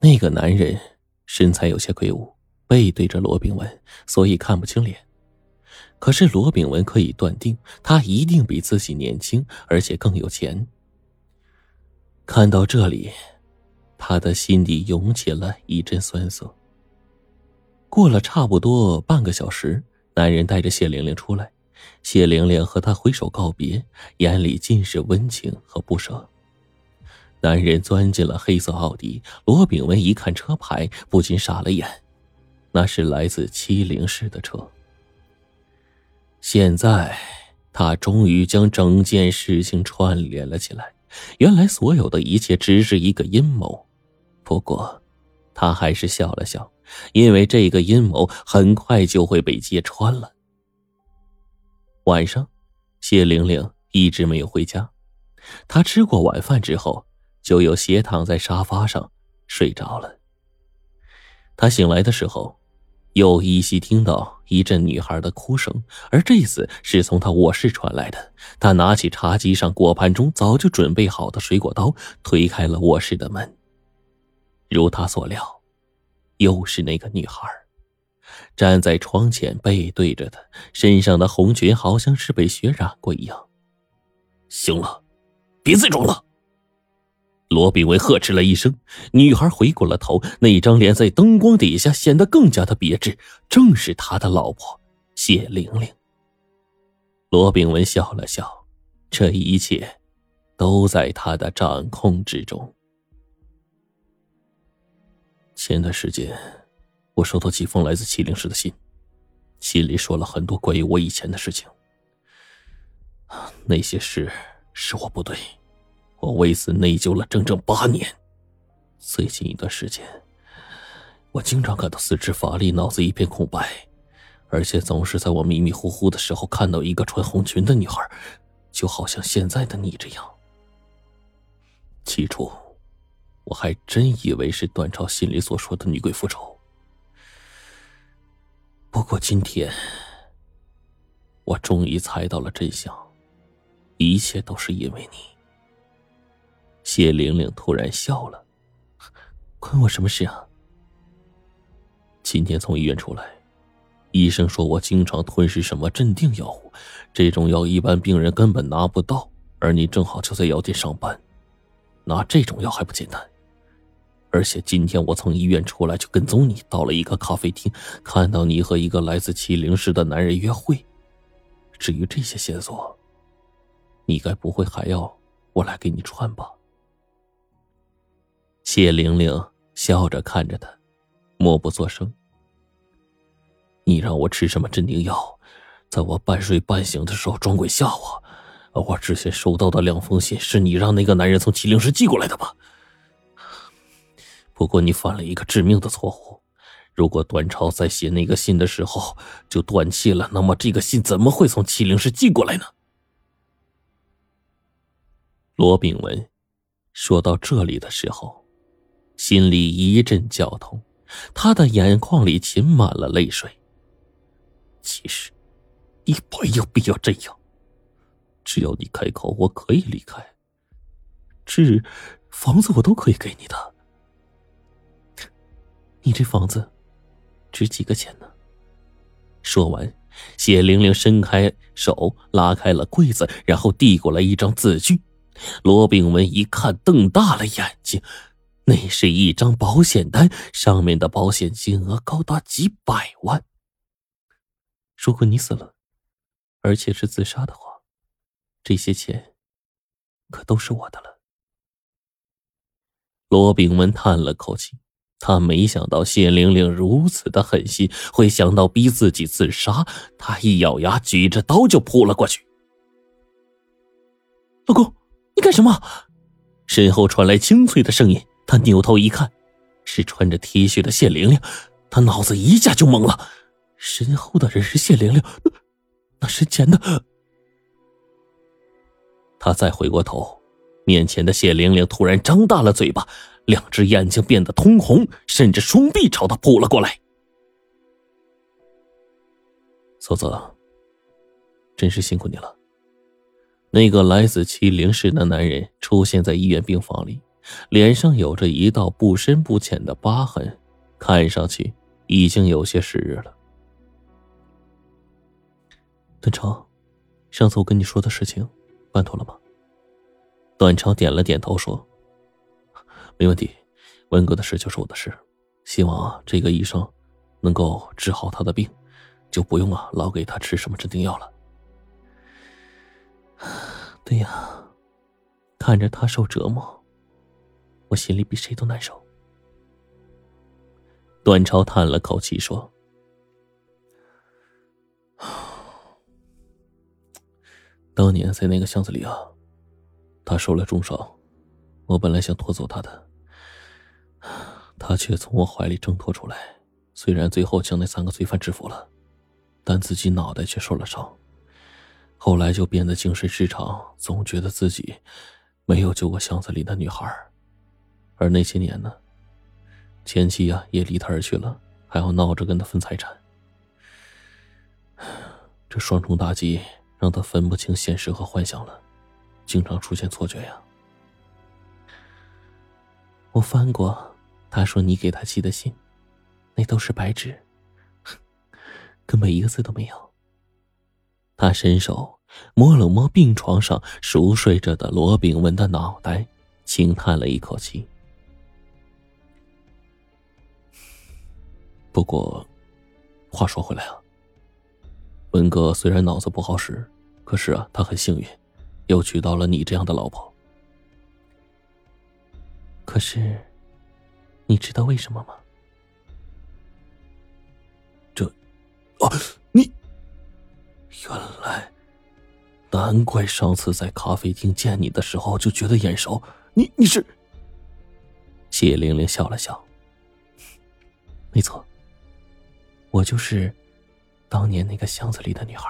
那个男人身材有些魁梧，背对着罗炳文，所以看不清脸。可是罗炳文可以断定，他一定比自己年轻，而且更有钱。看到这里，他的心底涌起了一阵酸涩。过了差不多半个小时，男人带着谢玲玲出来，谢玲玲和他挥手告别，眼里尽是温情和不舍。男人钻进了黑色奥迪，罗炳文一看车牌，不禁傻了眼，那是来自七零市的车。现在，他终于将整件事情串联了起来。原来，所有的一切只是一个阴谋。不过，他还是笑了笑，因为这个阴谋很快就会被揭穿了。晚上，谢玲玲一直没有回家。她吃过晚饭之后。就又斜躺在沙发上睡着了。他醒来的时候，又依稀听到一阵女孩的哭声，而这次是从他卧室传来的。他拿起茶几上果盘中早就准备好的水果刀，推开了卧室的门。如他所料，又是那个女孩，站在窗前，背对着他，身上的红裙好像是被血染过一样。行了，别再装了。罗炳文呵斥了一声，女孩回过了头，那张脸在灯光底下显得更加的别致，正是他的老婆谢玲玲。罗炳文笑了笑，这一切都在他的掌控之中。前段时间，我收到几封来自麒麟市的信，信里说了很多关于我以前的事情，那些事是我不对。我为此内疚了整整八年。最近一段时间，我经常感到四肢乏力，脑子一片空白，而且总是在我迷迷糊糊的时候看到一个穿红裙的女孩，就好像现在的你这样。起初，我还真以为是段超心里所说的女鬼复仇。不过今天，我终于猜到了真相，一切都是因为你。谢玲玲突然笑了，关我什么事啊？今天从医院出来，医生说我经常吞噬什么镇定药物，这种药一般病人根本拿不到，而你正好就在药店上班，拿这种药还不简单。而且今天我从医院出来就跟踪你，到了一个咖啡厅，看到你和一个来自麒麟市的男人约会。至于这些线索，你该不会还要我来给你串吧？谢玲玲笑着看着他，默不作声。你让我吃什么镇定药，在我半睡半醒的时候装鬼吓我。我之前收到的两封信是你让那个男人从麒麟市寄过来的吧？不过你犯了一个致命的错误。如果段超在写那个信的时候就断气了，那么这个信怎么会从麒麟市寄过来呢？罗炳文说到这里的时候。心里一阵绞痛，他的眼眶里噙满了泪水。其实，你没有必要这样。只要你开口，我可以离开。这房子我都可以给你的。你这房子值几个钱呢？说完，谢玲玲伸开手拉开了柜子，然后递过来一张字据。罗炳文一看，瞪大了眼睛。那是一张保险单，上面的保险金额高达几百万。如果你死了，而且是自杀的话，这些钱可都是我的了。罗炳文叹了口气，他没想到谢玲玲如此的狠心，会想到逼自己自杀。他一咬牙，举着刀就扑了过去。老公，你干什么？身后传来清脆的声音。他扭头一看，是穿着 T 恤的谢玲玲，他脑子一下就懵了。身后的人是谢玲玲，那是钱的。他再回过头，面前的谢玲玲突然张大了嘴巴，两只眼睛变得通红，甚至双臂朝他扑了过来。嫂子，真是辛苦你了。那个来自麒麟市的男人出现在医院病房里。脸上有着一道不深不浅的疤痕，看上去已经有些时日了。段超，上次我跟你说的事情，办妥了吗？段超点了点头，说：“没问题，文哥的事就是我的事，希望，这个医生能够治好他的病，就不用啊老给他吃什么镇定药了。”对呀，看着他受折磨，我心里比谁都难受。段超叹了口气说：“当年在那个巷子里啊。”他受了重伤，我本来想拖走他的，他却从我怀里挣脱出来。虽然最后将那三个罪犯制服了，但自己脑袋却受了伤。后来就变得精神失常，总觉得自己没有救过巷子里的女孩。而那些年呢，前妻啊也离他而去了，还要闹着跟他分财产。这双重打击让他分不清现实和幻想了。经常出现错觉呀！我翻过，他说你给他寄的信，那都是白纸，根本一个字都没有。他伸手摸了摸病床上熟睡着的罗炳文的脑袋，轻叹了一口气。不过，话说回来啊，文哥虽然脑子不好使，可是啊，他很幸运。又娶到了你这样的老婆，可是，你知道为什么吗？这，啊，你，原来，难怪上次在咖啡厅见你的时候就觉得眼熟。你你是？谢玲玲笑了笑，没错，我就是当年那个巷子里的女孩。